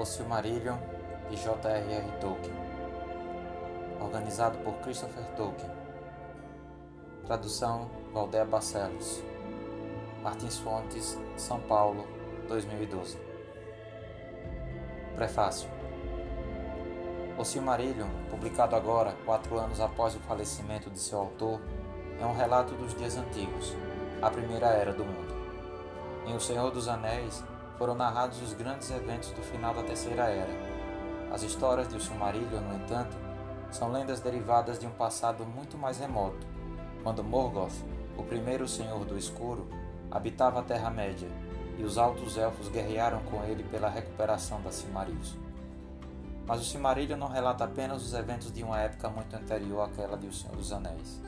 O Silmarillion de J.R.R. Tolkien, organizado por Christopher Tolkien. Tradução Valdea Barcelos. Martins Fontes, São Paulo, 2012. Prefácio. O Silmarillion, publicado agora, quatro anos após o falecimento de seu autor, é um relato dos dias antigos, a primeira era do mundo. Em O Senhor dos Anéis, foram narrados os grandes eventos do final da Terceira Era. As histórias de Silmarillion, no entanto, são lendas derivadas de um passado muito mais remoto, quando Morgoth, o primeiro Senhor do Escuro, habitava a Terra-média e os Altos Elfos guerrearam com ele pela recuperação da Silmarils. Mas o Silmarillion não relata apenas os eventos de uma época muito anterior àquela de O Senhor dos Anéis.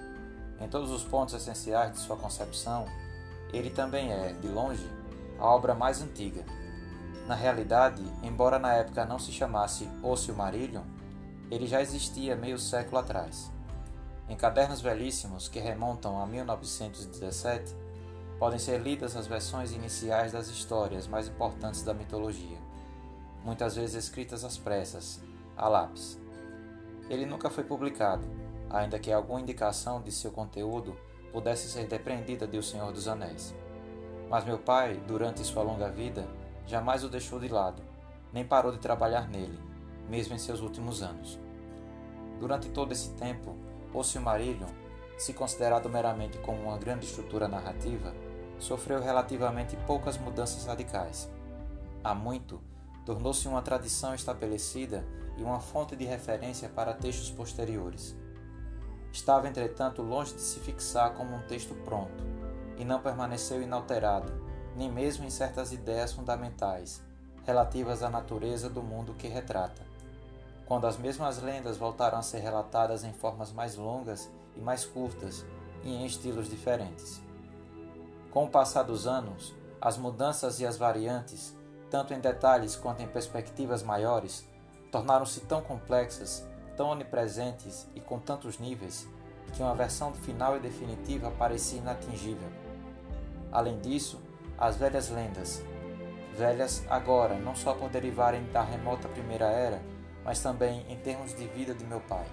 Em todos os pontos essenciais de sua concepção, ele também é, de longe, a obra mais antiga. Na realidade, embora na época não se chamasse O Silmarillion, ele já existia meio século atrás. Em cadernos velhíssimos que remontam a 1917, podem ser lidas as versões iniciais das histórias mais importantes da mitologia, muitas vezes escritas às pressas, a lápis. Ele nunca foi publicado, ainda que alguma indicação de seu conteúdo pudesse ser depreendida de O Senhor dos Anéis. Mas meu pai, durante sua longa vida, jamais o deixou de lado, nem parou de trabalhar nele, mesmo em seus últimos anos. Durante todo esse tempo, O Silmarillion, se considerado meramente como uma grande estrutura narrativa, sofreu relativamente poucas mudanças radicais. Há muito, tornou-se uma tradição estabelecida e uma fonte de referência para textos posteriores. Estava, entretanto, longe de se fixar como um texto pronto, e não permaneceu inalterado, nem mesmo em certas ideias fundamentais, relativas à natureza do mundo que retrata. Quando as mesmas lendas voltaram a ser relatadas em formas mais longas e mais curtas, e em estilos diferentes. Com o passar dos anos, as mudanças e as variantes, tanto em detalhes quanto em perspectivas maiores, tornaram-se tão complexas, tão onipresentes e com tantos níveis, que uma versão final e definitiva parecia inatingível. Além disso, as velhas lendas, velhas agora não só por derivarem da remota Primeira Era, mas também em termos de vida de meu pai,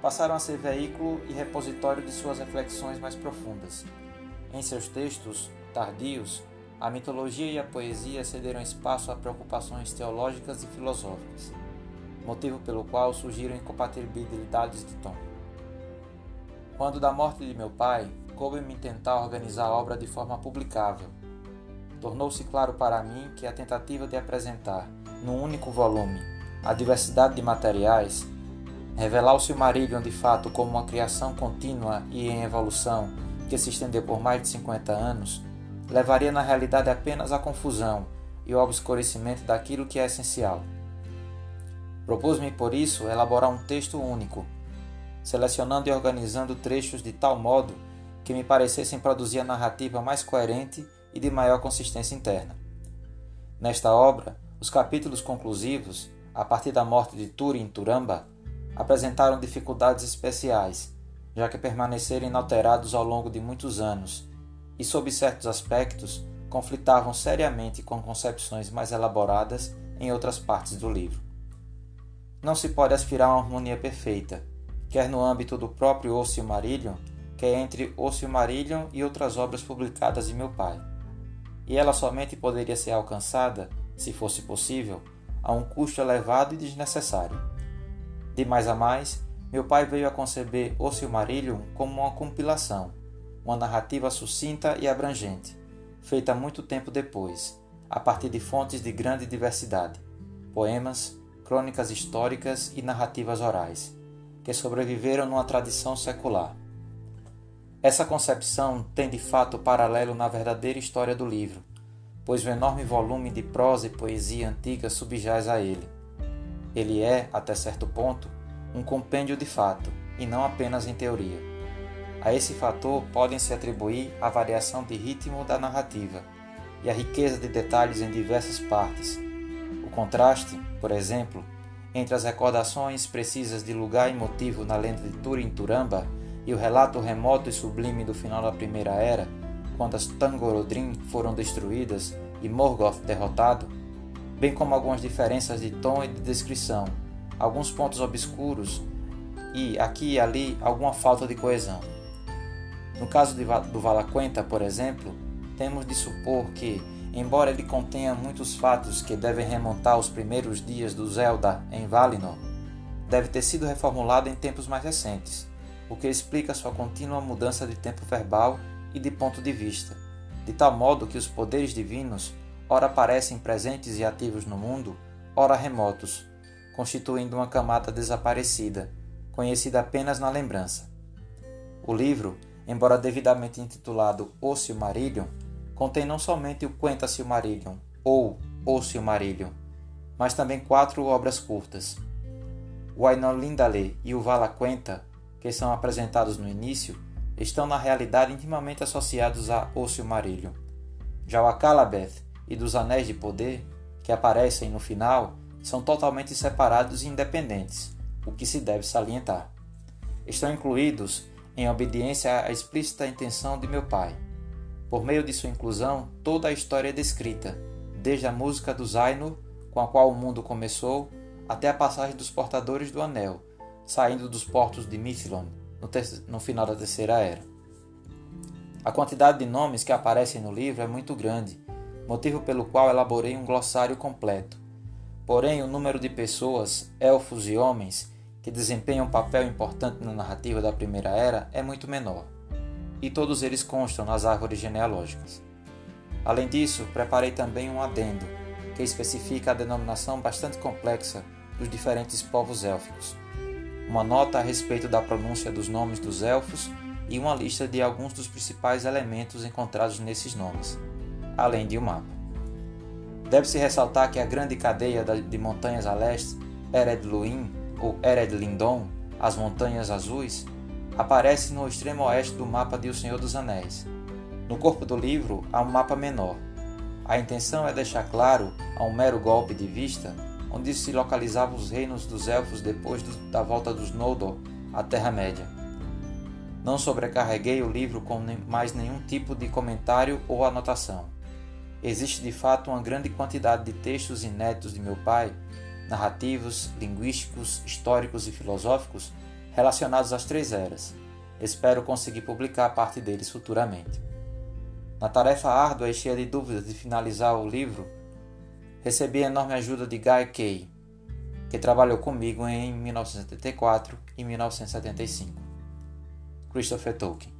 passaram a ser veículo e repositório de suas reflexões mais profundas. Em seus textos tardios, a mitologia e a poesia cederam espaço a preocupações teológicas e filosóficas, motivo pelo qual surgiram incompatibilidades de tom. Quando da morte de meu pai, coube-me tentar organizar a obra de forma publicável. Tornou-se claro para mim que a tentativa de apresentar, num único volume, a diversidade de materiais, revelar o Silmarillion de fato como uma criação contínua e em evolução que se estendeu por mais de 50 anos, levaria na realidade apenas à confusão e ao obscurecimento daquilo que é essencial. Propus-me, por isso, elaborar um texto único, selecionando e organizando trechos de tal modo que me parecessem produzir a narrativa mais coerente e de maior consistência interna. Nesta obra, os capítulos conclusivos, a partir da morte de Turin Turamba, apresentaram dificuldades especiais, já que permaneceram inalterados ao longo de muitos anos e, sob certos aspectos, conflitavam seriamente com concepções mais elaboradas em outras partes do livro. Não se pode aspirar a uma harmonia perfeita, quer no âmbito do próprio O Silmarillion, que é entre O Silmarillion e outras obras publicadas de meu pai. E ela somente poderia ser alcançada, se fosse possível, a um custo elevado e desnecessário. De mais a mais, meu pai veio a conceber O Silmarillion como uma compilação, uma narrativa sucinta e abrangente, feita muito tempo depois, a partir de fontes de grande diversidade, poemas, crônicas históricas e narrativas orais, que sobreviveram numa tradição secular. Essa concepção tem de fato paralelo na verdadeira história do livro, pois o enorme volume de prosa e poesia antiga subjaz a ele. Ele é, até certo ponto, um compêndio de fato, e não apenas em teoria. A esse fator podem se atribuir a variação de ritmo da narrativa e a riqueza de detalhes em diversas partes. O contraste, por exemplo, entre as recordações precisas de lugar e motivo na lenda de Turin Turamba e o relato remoto e sublime do final da Primeira Era, quando as Tangorodrim foram destruídas e Morgoth derrotado, bem como algumas diferenças de tom e de descrição, alguns pontos obscuros e, aqui e ali, alguma falta de coesão. No caso de, do Valaquenta, por exemplo, temos de supor que, embora ele contenha muitos fatos que devem remontar aos primeiros dias do Zelda em Valinor, deve ter sido reformulado em tempos mais recentes, o que explica sua contínua mudança de tempo verbal e de ponto de vista, de tal modo que os poderes divinos ora parecem presentes e ativos no mundo, ora remotos, constituindo uma camada desaparecida, conhecida apenas na lembrança. O livro embora devidamente intitulado O Silmarillion, contém não somente o Quenta Silmarillion ou O Silmarillion, mas também quatro obras curtas. O Ainolindale e o Vala Quenta, que são apresentados no início, estão na realidade intimamente associados a O Silmarillion. Já o Akalabeth e dos Anéis de Poder, que aparecem no final, são totalmente separados e independentes, o que se deve salientar. Estão incluídos em obediência à explícita intenção de meu pai. Por meio de sua inclusão, toda a história é descrita, desde a música do Zainur, com a qual o mundo começou, até a passagem dos portadores do anel, saindo dos portos de Mithlon, no, no final da Terceira Era. A quantidade de nomes que aparecem no livro é muito grande, motivo pelo qual elaborei um glossário completo. Porém, o número de pessoas, elfos e homens que desempenham um papel importante na narrativa da Primeira Era, é muito menor, e todos eles constam nas árvores genealógicas. Além disso, preparei também um adendo, que especifica a denominação bastante complexa dos diferentes povos élficos, uma nota a respeito da pronúncia dos nomes dos elfos e uma lista de alguns dos principais elementos encontrados nesses nomes, além de um mapa. Deve-se ressaltar que a grande cadeia de montanhas a leste, Ered Luin, ou Ered Lindon, as Montanhas Azuis, aparece no extremo oeste do mapa de O Senhor dos Anéis. No corpo do livro há um mapa menor. A intenção é deixar claro, a um mero golpe de vista, onde se localizavam os reinos dos elfos depois do, da volta dos Noldor à Terra-média. Não sobrecarreguei o livro com mais nenhum tipo de comentário ou anotação. Existe de fato uma grande quantidade de textos inéditos de meu pai narrativos, linguísticos, históricos e filosóficos relacionados às três eras. Espero conseguir publicar parte deles futuramente. Na tarefa árdua e cheia de dúvidas de finalizar o livro, recebi a enorme ajuda de Guy Kay, que trabalhou comigo em 1974 e 1975. Christopher Tolkien